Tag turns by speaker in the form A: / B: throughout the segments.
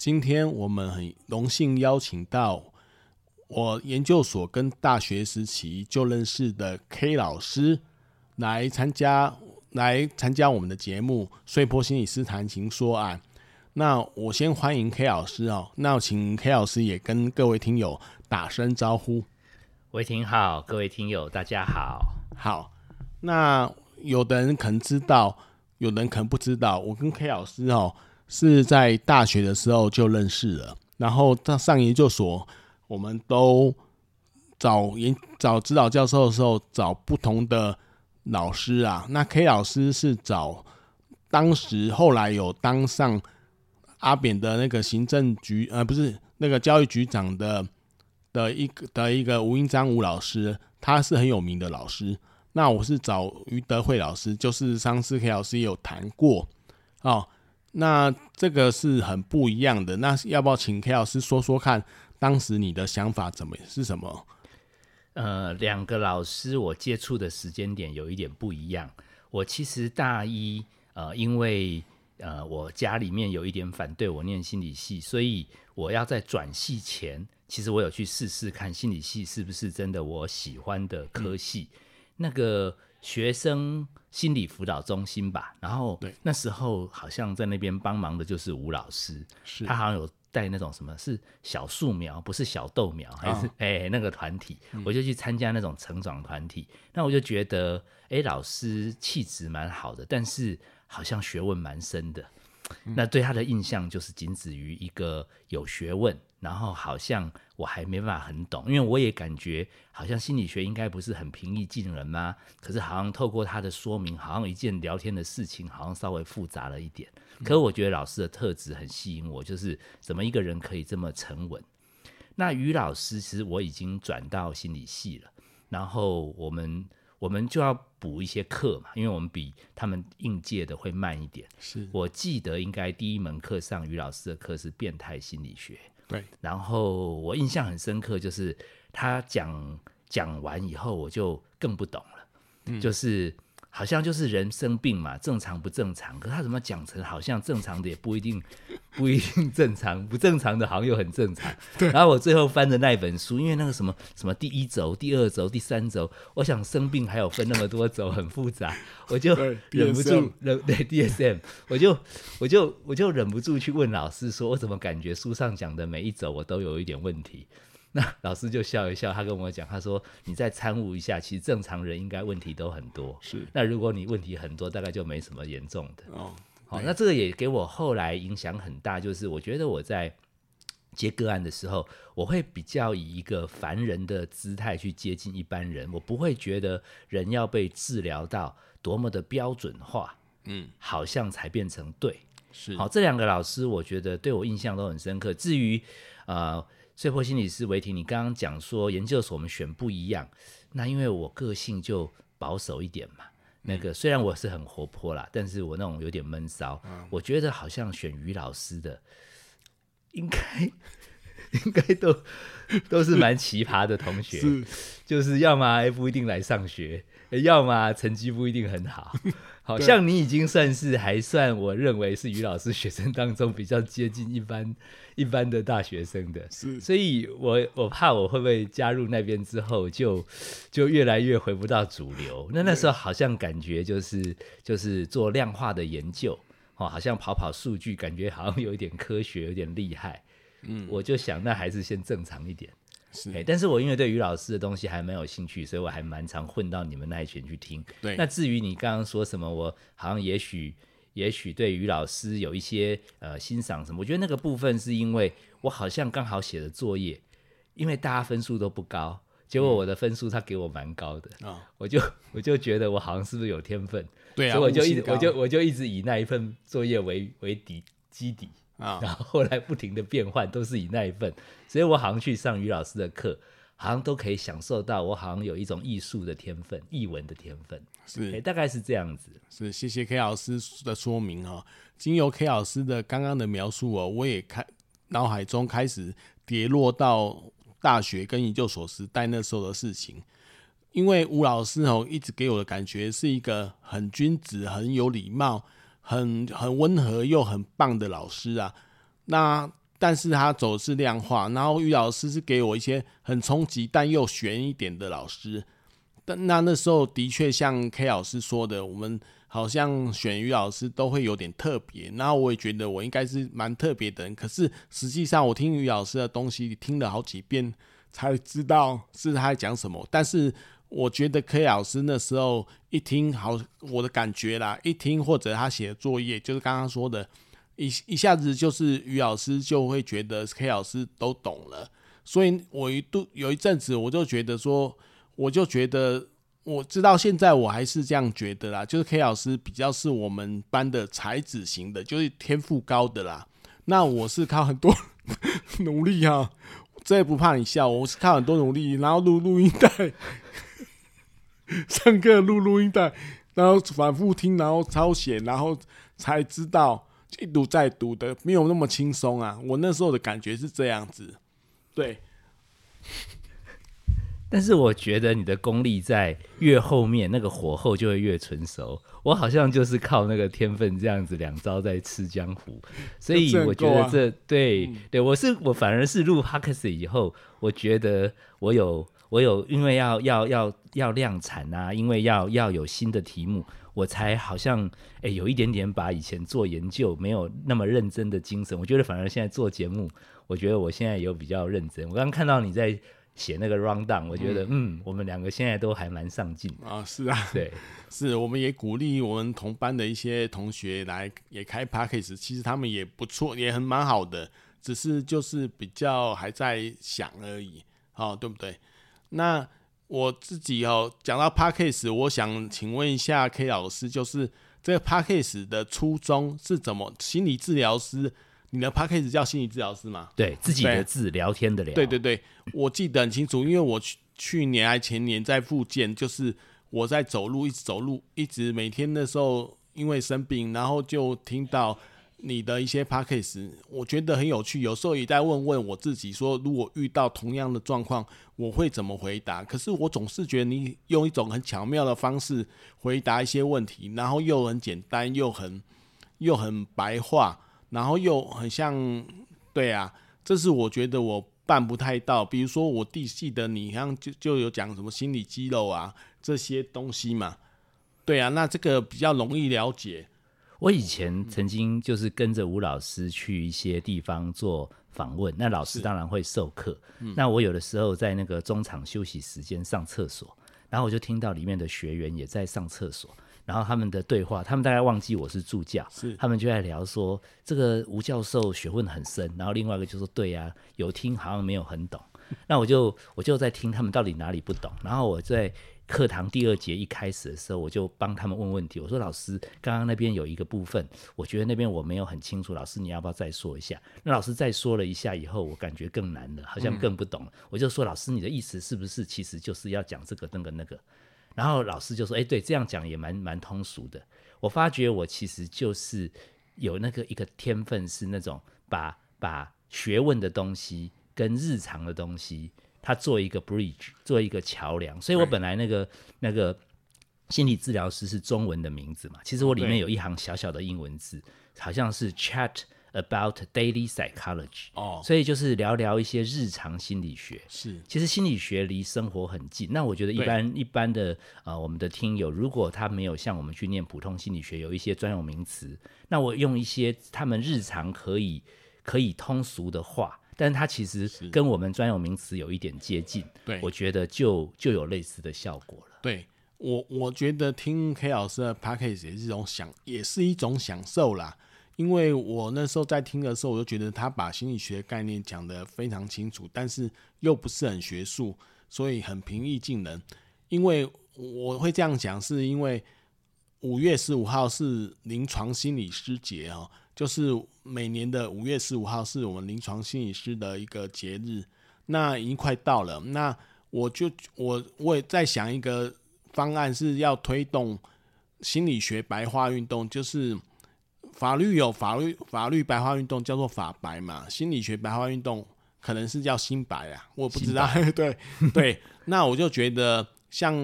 A: 今天我们很荣幸邀请到我研究所跟大学时期就认识的 K 老师来参加来参加我们的节目《碎波心理师谈情说案》。那我先欢迎 K 老师哦，那请 K 老师也跟各位听友打声招呼。
B: 喂，听好，各位听友大家好。
A: 好，那有的人可能知道，有的人可能不知道，我跟 K 老师哦。是在大学的时候就认识了，然后到上研究所，我们都找研找指导教授的时候找不同的老师啊。那 K 老师是找当时后来有当上阿扁的那个行政局呃，不是那个教育局长的的一个的一个吴英章吴老师，他是很有名的老师。那我是找余德惠老师，就是上次 K 老师也有谈过哦。那这个是很不一样的，那要不要请 K 老师说说看，当时你的想法怎么是什么？
B: 呃，两个老师我接触的时间点有一点不一样。我其实大一，呃，因为呃我家里面有一点反对我念心理系，所以我要在转系前，其实我有去试试看心理系是不是真的我喜欢的科系。那个学生。心理辅导中心吧，然后那时候好像在那边帮忙的就是吴老师，是。他好像有带那种什么是小树苗，不是小豆苗，还是哎、哦欸、那个团体，我就去参加那种成长团体，嗯、那我就觉得哎、欸、老师气质蛮好的，但是好像学问蛮深的。那对他的印象就是仅止于一个有学问，然后好像我还没办法很懂，因为我也感觉好像心理学应该不是很平易近人吗？可是好像透过他的说明，好像一件聊天的事情，好像稍微复杂了一点。可我觉得老师的特质很吸引我，就是怎么一个人可以这么沉稳。那于老师其实我已经转到心理系了，然后我们。我们就要补一些课嘛，因为我们比他们应届的会慢一点。是我记得应该第一门课上于老师的课是变态心理学。对，然后我印象很深刻，就是他讲讲完以后，我就更不懂了，嗯、就是。好像就是人生病嘛，正常不正常？可是他怎么讲成好像正常的也不一定，不一定正常，不正常的好像又很正常。对。然后我最后翻的那本书，因为那个什么什么第一轴、第二轴、第三轴，我想生病还有分那么多轴，很复杂，我就忍不住忍对 DSM，我就我就我就忍不住去问老师说，我怎么感觉书上讲的每一轴我都有一点问题？那老师就笑一笑，他跟我讲，他说：“你再参悟一下，其实正常人应该问题都很多。是，那如果你问题很多，大概就没什么严重的。哦，好，那这个也给我后来影响很大，就是我觉得我在接个案的时候，我会比较以一个凡人的姿态去接近一般人，我不会觉得人要被治疗到多么的标准化，嗯，好像才变成对。是，好，这两个老师我觉得对我印象都很深刻。至于，呃。穗波心理师维婷，你刚刚讲说研究所我们选不一样，那因为我个性就保守一点嘛。那个虽然我是很活泼啦，但是我那种有点闷骚。我觉得好像选于老师的，应该应该都都是蛮奇葩的同学，就是要么不一定来上学，要么成绩不一定很好。好像你已经算是还算，我认为是于老师学生当中比较接近一般一般的大学生的，是，所以我我怕我会不会加入那边之后就就越来越回不到主流。那那时候好像感觉就是就是做量化的研究，哦，好像跑跑数据，感觉好像有一点科学，有点厉害。嗯，我就想那还是先正常一点。是、欸，但是我因为对于老师的东西还蛮有兴趣，所以我还蛮常混到你们那一群去听。
A: 对，
B: 那至于你刚刚说什么，我好像也许也许对于老师有一些呃欣赏什么，我觉得那个部分是因为我好像刚好写的作业，因为大家分数都不高，结果我的分数他给我蛮高的啊，嗯、我就 我就觉得我好像是不是有天分？对啊，所以我就一直我就我就一直以那一份作业为为底基底。啊，然后后来不停的变换，都是以那一份，所以我好像去上于老师的课，好像都可以享受到我好像有一种艺术的天分，艺文的天分，是，大概是这样子。
A: 是，谢谢 K 老师的说明哈，经由 K 老师的刚刚的描述哦，我也开脑海中开始跌落到大学跟研究所时代那时候的事情，因为吴老师哦一直给我的感觉是一个很君子、很有礼貌。很很温和又很棒的老师啊，那但是他走的是量化，然后于老师是给我一些很冲击但又悬一点的老师，但那那时候的确像 K 老师说的，我们好像选于老师都会有点特别，然后我也觉得我应该是蛮特别的人，可是实际上我听于老师的东西听了好几遍才知道是他在讲什么，但是。我觉得 K 老师那时候一听，好，我的感觉啦，一听或者他写的作业，就是刚刚说的，一一下子就是于老师就会觉得 K 老师都懂了，所以我一度有一阵子我就觉得说，我就觉得，我知道现在我还是这样觉得啦，就是 K 老师比较是我们班的才子型的，就是天赋高的啦。那我是靠很多 努力啊，这不怕你笑，我是靠很多努力，然后录录音带。上课录录音带，然后反复听，然后抄写，然后才知道一读再读的没有那么轻松啊！我那时候的感觉是这样子，对。
B: 但是我觉得你的功力在越后面，那个火候就会越纯熟。我好像就是靠那个天分这样子两招在吃江湖，所以我觉得这对、嗯、对，我是我反而是入 Podcast 以后，我觉得我有。我有，因为要要要要量产啊，因为要要有新的题目，我才好像诶、欸、有一点点把以前做研究没有那么认真的精神。我觉得反而现在做节目，我觉得我现在有比较认真。我刚刚看到你在写那个 rundown，我觉得嗯，嗯，我们两个现在都还蛮上进
A: 啊。是啊，
B: 对，
A: 是，我们也鼓励我们同班的一些同学来也开 p a c k a g e 其实他们也不错，也很蛮好的，只是就是比较还在想而已，好、哦，对不对？那我自己哦，讲到 p a c k a g e 我想请问一下 K 老师，就是这个 p a c k a g e 的初衷是怎么？心理治疗师，你的 Podcast 叫心理治疗师吗？
B: 对，自己的字，聊天的聊。
A: 对对对，我记得很清楚，因为我去去年还前年在复健，就是我在走路，一直走路，一直每天的时候因为生病，然后就听到。你的一些 podcast 我觉得很有趣。有时候也在问问我自己，说如果遇到同样的状况，我会怎么回答？可是我总是觉得你用一种很巧妙的方式回答一些问题，然后又很简单，又很又很白话，然后又很像，对啊，这是我觉得我办不太到。比如说我弟记得你像就就有讲什么心理肌肉啊这些东西嘛，对啊，那这个比较容易了解。
B: 我以前曾经就是跟着吴老师去一些地方做访问，那老师当然会授课。嗯、那我有的时候在那个中场休息时间上厕所，然后我就听到里面的学员也在上厕所，然后他们的对话，他们大概忘记我是助教，是他们就在聊说这个吴教授学问很深，然后另外一个就说对呀、啊，有听好像没有很懂。那我就我就在听他们到底哪里不懂，然后我在。课堂第二节一开始的时候，我就帮他们问问题。我说：“老师，刚刚那边有一个部分，我觉得那边我没有很清楚。老师，你要不要再说一下？”那老师再说了一下以后，我感觉更难了，好像更不懂了。嗯、我就说：“老师，你的意思是不是其实就是要讲这个、那个、那个？”然后老师就说：“哎，对，这样讲也蛮蛮通俗的。”我发觉我其实就是有那个一个天分，是那种把把学问的东西跟日常的东西。它做一个 bridge，做一个桥梁，所以我本来那个那个心理治疗师是中文的名字嘛，其实我里面有一行小小的英文字，好像是 chat about daily psychology，哦，所以就是聊聊一些日常心理学。是，其实心理学离生活很近。那我觉得一般一般的呃，我们的听友如果他没有像我们去念普通心理学，有一些专有名词，那我用一些他们日常可以可以通俗的话。但是它其实跟我们专有名词有一点接近。
A: 对，
B: 我觉得就就有类似的效果了。
A: 对我，我觉得听 K 老师的 p a c k a g e 也是一种享，也是一种享受啦。因为我那时候在听的时候，我就觉得他把心理学概念讲得非常清楚，但是又不是很学术，所以很平易近人。因为我会这样讲，是因为五月十五号是临床心理师节哦，就是每年的五月十五号是我们临床心理师的一个节日，那已经快到了。那我就我我也在想一个方案，是要推动心理学白话运动，就是。法律有法律法律白话运动叫做法白嘛，心理学白话运动可能是叫心白啊，我不知道。对对，那我就觉得像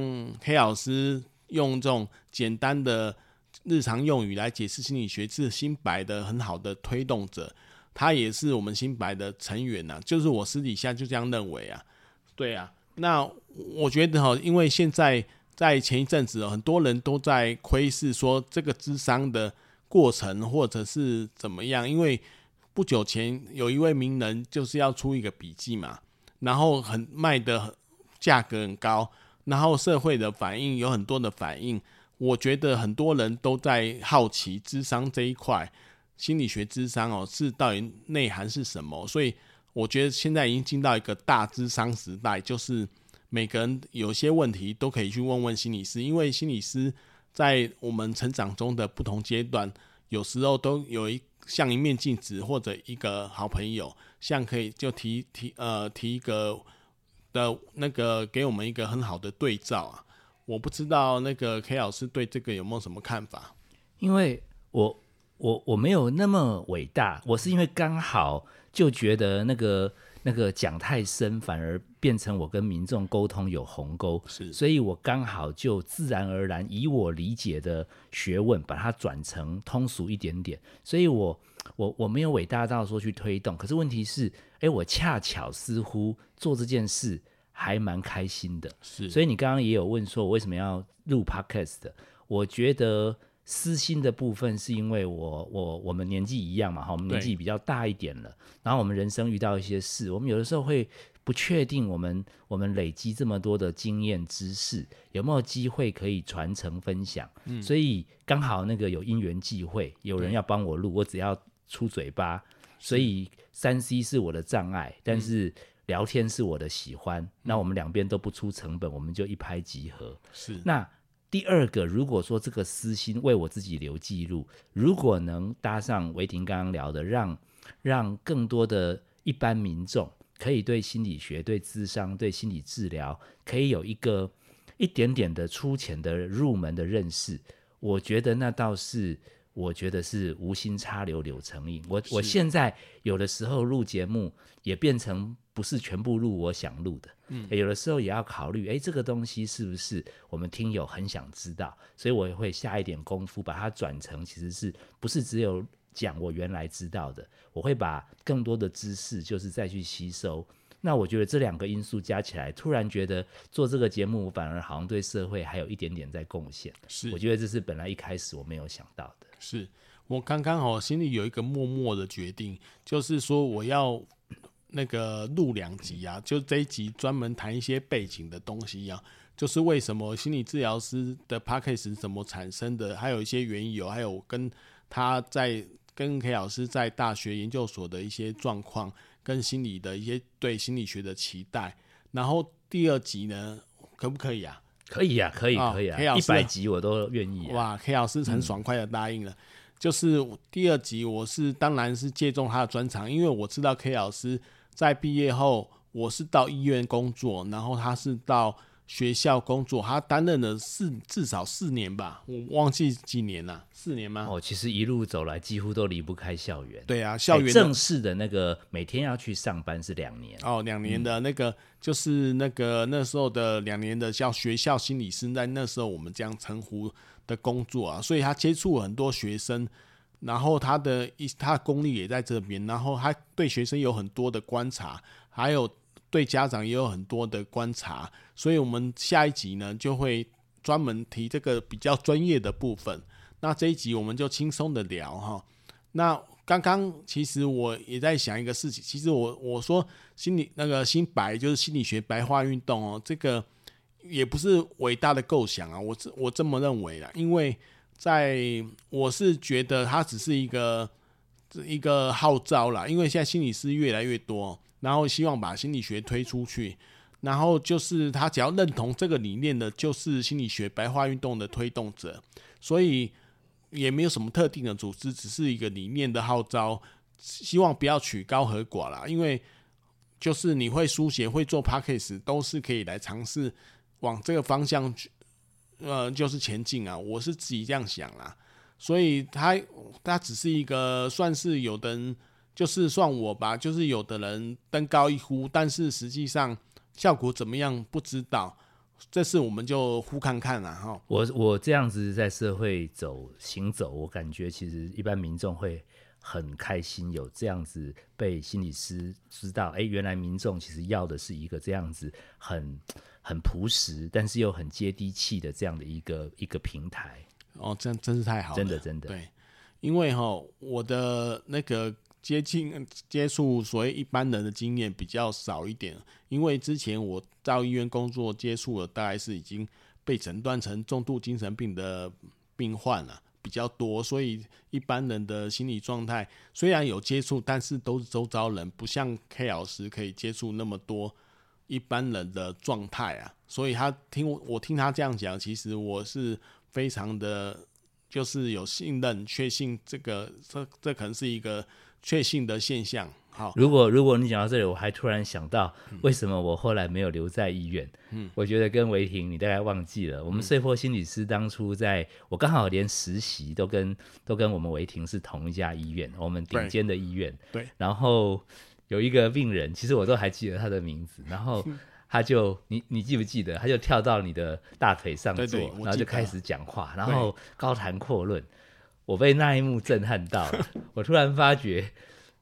A: 黑老师用这种简单的日常用语来解释心理学，是心白的很好的推动者，他也是我们心白的成员呐、啊，就是我私底下就这样认为啊。对啊，那我觉得哈，因为现在在前一阵子很多人都在窥视说这个智商的。过程或者是怎么样？因为不久前有一位名人就是要出一个笔记嘛，然后很卖的价格很高，然后社会的反应有很多的反应。我觉得很多人都在好奇智商这一块，心理学智商哦，是到底内涵是什么？所以我觉得现在已经进到一个大智商时代，就是每个人有些问题都可以去问问心理师，因为心理师。在我们成长中的不同阶段，有时候都有一像一面镜子或者一个好朋友，像可以就提提呃提一个的那个给我们一个很好的对照啊。我不知道那个 K 老师对这个有没有什么看法？
B: 因为我我我没有那么伟大，我是因为刚好就觉得那个。那个讲太深，反而变成我跟民众沟通有鸿沟，
A: 是，
B: 所以我刚好就自然而然以我理解的学问，把它转成通俗一点点。所以我我我没有伟大到说去推动，可是问题是，哎，我恰巧似乎做这件事还蛮开心的，
A: 是。
B: 所以你刚刚也有问说，我为什么要录 Podcast？我觉得。私心的部分是因为我我我们年纪一样嘛哈，我们年纪比较大一点了，然后我们人生遇到一些事，我们有的时候会不确定我们我们累积这么多的经验知识有没有机会可以传承分享，嗯，所以刚好那个有因缘际会，有人要帮我录，我只要出嘴巴，所以三 C 是我的障碍，但是聊天是我的喜欢，嗯、那我们两边都不出成本，我们就一拍即合，
A: 是。
B: 那。第二个，如果说这个私心为我自己留记录，如果能搭上维婷刚刚聊的，让让更多的一般民众可以对心理学、对智商、对心理治疗，可以有一个一点点的粗浅的入门的认识，我觉得那倒是，我觉得是无心插柳柳成荫。我我现在有的时候录节目也变成。不是全部录我想录的，嗯，有的时候也要考虑，哎，这个东西是不是我们听友很想知道？所以我也会下一点功夫把它转成，其实是不是只有讲我原来知道的？我会把更多的知识，就是再去吸收。那我觉得这两个因素加起来，突然觉得做这个节目，我反而好像对社会还有一点点在贡献。
A: 是，
B: 我觉得这是本来一开始我没有想到的。
A: 是我刚刚好心里有一个默默的决定，就是说我要。那个录两集啊，就这一集专门谈一些背景的东西啊，就是为什么心理治疗师的 Podcast 是怎么产生的，还有一些缘由，还有跟他在跟 K 老师在大学研究所的一些状况，跟心理的一些对心理学的期待。然后第二集呢，可不可以啊？
B: 可以啊，可以，可以啊，一百集我都愿意啊。
A: 哇，K 老师很爽快的答应了。嗯就是第二集，我是当然是借重他的专长，因为我知道 K 老师在毕业后，我是到医院工作，然后他是到学校工作，他担任了四至少四年吧，我忘记几年了，四年吗？
B: 哦，其实一路走来几乎都离不开校园。
A: 对啊，校园
B: 正式的那个每天要去上班是两年
A: 哦，两年的那个、嗯、就是那个那时候的两年的叫学校心理师，在那时候我们这样称呼。的工作啊，所以他接触很多学生，然后他的一他的功力也在这边，然后他对学生有很多的观察，还有对家长也有很多的观察，所以我们下一集呢就会专门提这个比较专业的部分。那这一集我们就轻松的聊哈。那刚刚其实我也在想一个事情，其实我我说心理那个心白就是心理学白话运动哦，这个也不是伟大的构想啊，我这我这么认为啦，因为在我是觉得它只是一个一个号召啦，因为现在心理师越来越多，然后希望把心理学推出去，然后就是他只要认同这个理念的，就是心理学白话运动的推动者，所以。也没有什么特定的组织，只是一个理念的号召，希望不要取高和寡啦。因为就是你会书写、会做 Podcast，都是可以来尝试往这个方向去，呃，就是前进啊。我是自己这样想啦，所以他他只是一个算是有的人，就是算我吧，就是有的人登高一呼，但是实际上效果怎么样不知道。这次我们就呼看看了哈。
B: 我我这样子在社会走行走，我感觉其实一般民众会很开心，有这样子被心理师知道，哎，原来民众其实要的是一个这样子很很朴实，但是又很接地气的这样的一个一个平台。
A: 哦，真真是太好了，
B: 真的真的。
A: 对，因为哈，我的那个。接近接触所谓一般人的经验比较少一点，因为之前我到医院工作接触的大概是已经被诊断成重度精神病的病患了比较多，所以一般人的心理状态虽然有接触，但是都是周遭人，不像 K 老师可以接触那么多一般人的状态啊。所以他听我听他这样讲，其实我是非常的，就是有信任、确信这个这这可能是一个。确信的现象。好，
B: 如果如果你讲到这里，我还突然想到，为什么我后来没有留在医院？嗯，我觉得跟维婷你大概忘记了。我们碎破心理师当初在，我刚好连实习都跟都跟我们维婷是同一家医院，我们顶尖的医院。
A: 对。
B: 然后有一个病人，其实我都还记得他的名字。然后他就，你你记不记得？他就跳到你的大腿上对，然后就开始讲话，然后高谈阔论。我被那一幕震撼到了，我突然发觉，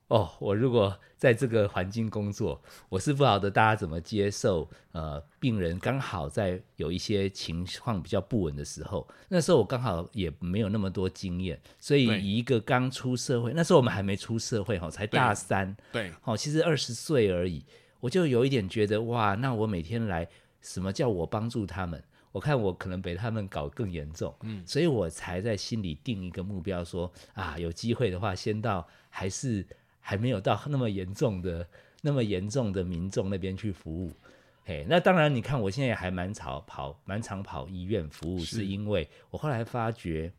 B: 哦，我如果在这个环境工作，我是不晓得大家怎么接受。呃，病人刚好在有一些情况比较不稳的时候，那时候我刚好也没有那么多经验，所以以一个刚出社会，那时候我们还没出社会哈，才大三，
A: 对，
B: 哦，其实二十岁而已，我就有一点觉得，哇，那我每天来，什么叫我帮助他们？我看我可能被他们搞更严重，嗯，所以我才在心里定一个目标说，说啊，有机会的话，先到还是还没有到那么严重的、那么严重的民众那边去服务。嘿，那当然，你看我现在还蛮常跑、蛮常跑医院服务，是，是因为我后来发觉，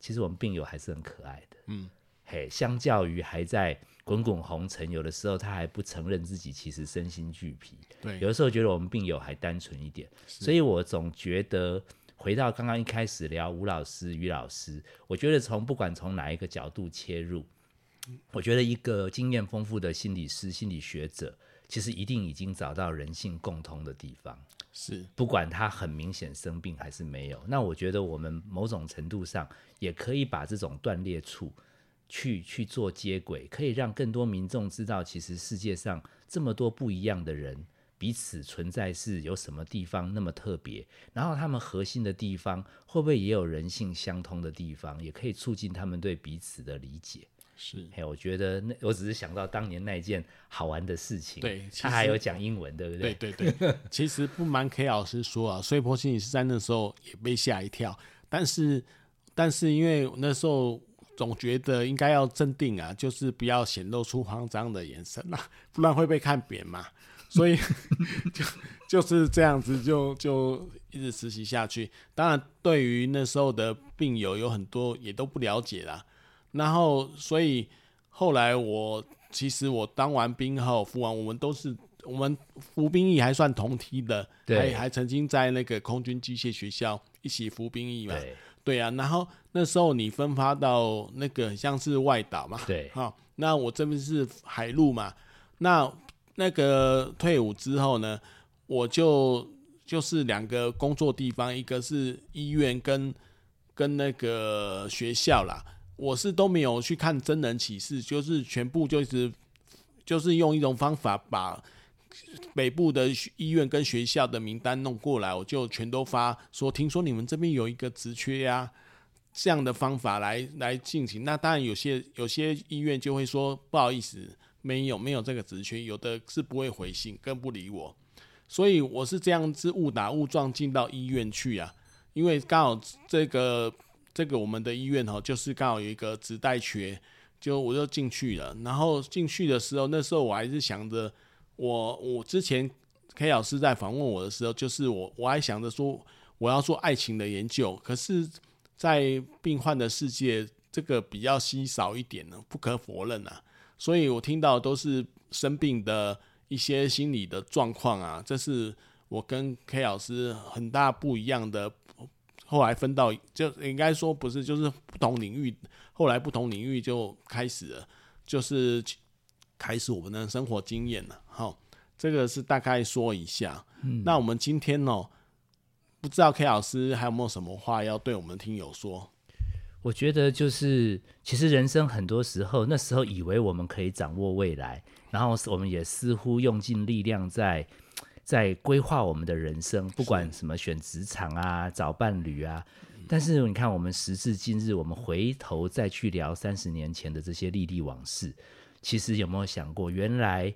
B: 其实我们病友还是很可爱的，嗯，嘿，相较于还在。滚滚红尘，有的时候他还不承认自己其实身心俱疲。
A: 对，
B: 有的时候觉得我们病友还单纯一点。所以我总觉得回到刚刚一开始聊吴老师、于老师，我觉得从不管从哪一个角度切入，我觉得一个经验丰富的心理师、心理学者，其实一定已经找到人性共通的地方。
A: 是，
B: 不管他很明显生病还是没有，那我觉得我们某种程度上也可以把这种断裂处。去去做接轨，可以让更多民众知道，其实世界上这么多不一样的人，彼此存在是有什么地方那么特别，然后他们核心的地方会不会也有人性相通的地方，也可以促进他们对彼此的理解。
A: 是，
B: 嘿，我觉得那我只是想到当年那件好玩的事情。
A: 对，
B: 他还有讲英文，对不对？
A: 对对对。其实不瞒 K 老师说啊，碎波心理师在那时候也被吓一跳，但是但是因为那时候。总觉得应该要镇定啊，就是不要显露出慌张的眼神啊，不然会被看扁嘛。所以 就就是这样子就，就就一直实习下去。当然，对于那时候的病友有很多也都不了解啦。然后，所以后来我其实我当完兵后服完，我们都是我们服兵役还算同梯的，还还曾经在那个空军机械学校一起服兵役嘛。对啊，然后那时候你分发到那个像是外岛嘛，
B: 对，
A: 好，那我这边是海陆嘛，那那个退伍之后呢，我就就是两个工作地方，一个是医院跟跟那个学校啦，我是都没有去看真人启事，就是全部就是就是用一种方法把。北部的医院跟学校的名单弄过来，我就全都发说，听说你们这边有一个职缺呀，这样的方法来来进行。那当然有些有些医院就会说不好意思，没有没有这个职缺，有的是不会回信，更不理我。所以我是这样子误打误撞进到医院去啊，因为刚好这个这个我们的医院哈，就是刚好有一个职代缺，就我就进去了。然后进去的时候，那时候我还是想着，我我之前 K 老师在访问我的时候，就是我我还想着说我要做爱情的研究，可是，在病患的世界，这个比较稀少一点呢，不可否认啊。所以我听到都是生病的。一些心理的状况啊，这是我跟 K 老师很大不一样的。后来分到，就应该说不是，就是不同领域。后来不同领域就开始了，就是开始我们的生活经验了。好，这个是大概说一下。嗯，那我们今天呢，不知道 K 老师还有没有什么话要对我们听友说？
B: 我觉得就是，其实人生很多时候，那时候以为我们可以掌握未来。然后我们也似乎用尽力量在在规划我们的人生，不管什么选职场啊、找伴侣啊。但是你看，我们时至今日，我们回头再去聊三十年前的这些历历往事，其实有没有想过，原来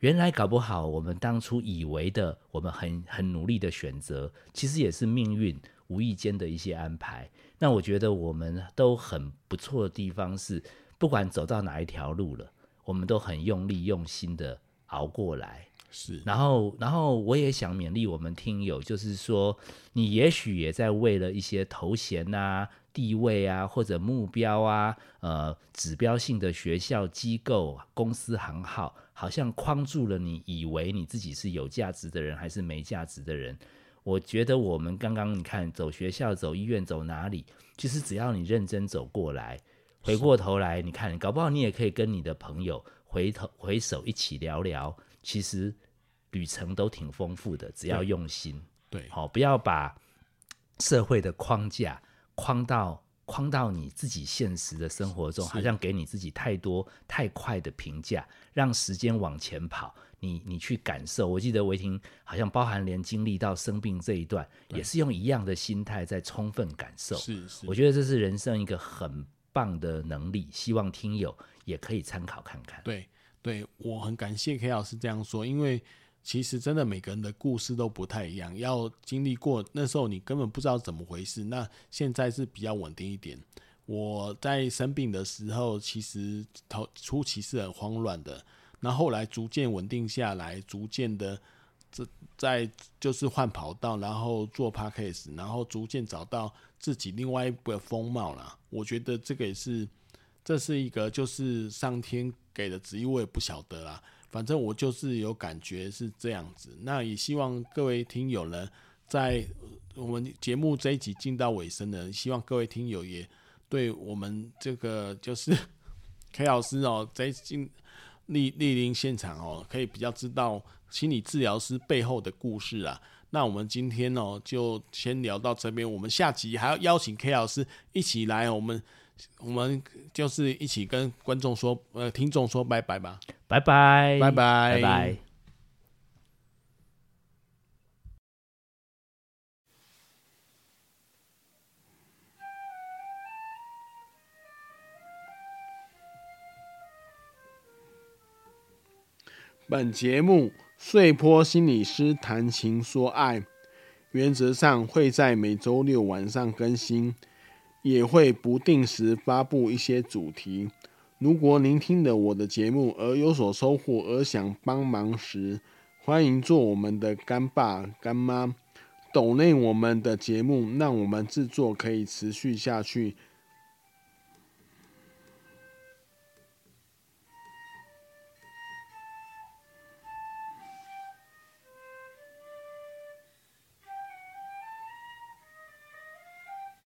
B: 原来搞不好我们当初以为的，我们很很努力的选择，其实也是命运无意间的一些安排。那我觉得我们都很不错的地方是，不管走到哪一条路了。我们都很用力、用心的熬过来，
A: 是。
B: 然后，然后我也想勉励我们听友，就是说，你也许也在为了一些头衔啊、地位啊，或者目标啊、呃，指标性的学校、机构、公司行号，好像框住了你，以为你自己是有价值的人，还是没价值的人。我觉得我们刚刚你看，走学校、走医院、走哪里，其实只要你认真走过来。回过头来，你看，搞不好你也可以跟你的朋友回头回首一起聊聊。其实旅程都挺丰富的，只要用心。
A: 对，
B: 好，不要把社会的框架框到框到你自己现实的生活中，好像给你自己太多太快的评价，让时间往前跑。你你去感受。我记得维婷好像包含连经历到生病这一段，也是用一样的心态在充分感受。
A: 是是，
B: 我觉得这是人生一个很。棒的能力，希望听友也可以参考看看。
A: 对，对我很感谢 K 老师这样说，因为其实真的每个人的故事都不太一样，要经历过那时候你根本不知道怎么回事，那现在是比较稳定一点。我在生病的时候，其实头初期是很慌乱的，那后来逐渐稳定下来，逐渐的这在就是换跑道，然后做 Podcast，然后逐渐找到。自己另外一个风貌啦，我觉得这个也是，这是一个就是上天给的旨意，我也不晓得啦。反正我就是有感觉是这样子。那也希望各位听友呢，在我们节目这一集进到尾声呢，希望各位听友也对我们这个就是 K 老师哦，在进莅莅临现场哦，可以比较知道心理治疗师背后的故事啊。那我们今天哦，就先聊到这边。我们下集还要邀请 K 老师一起来，我们我们就是一起跟观众说，呃，听众说拜拜吧，
B: 拜拜，
A: 拜拜，
B: 拜拜。
A: 本节目。碎波心理师谈情说爱，原则上会在每周六晚上更新，也会不定时发布一些主题。如果您听了我的节目而有所收获，而想帮忙时，欢迎做我们的干爸干妈，抖内我们的节目，让我们制作可以持续下去。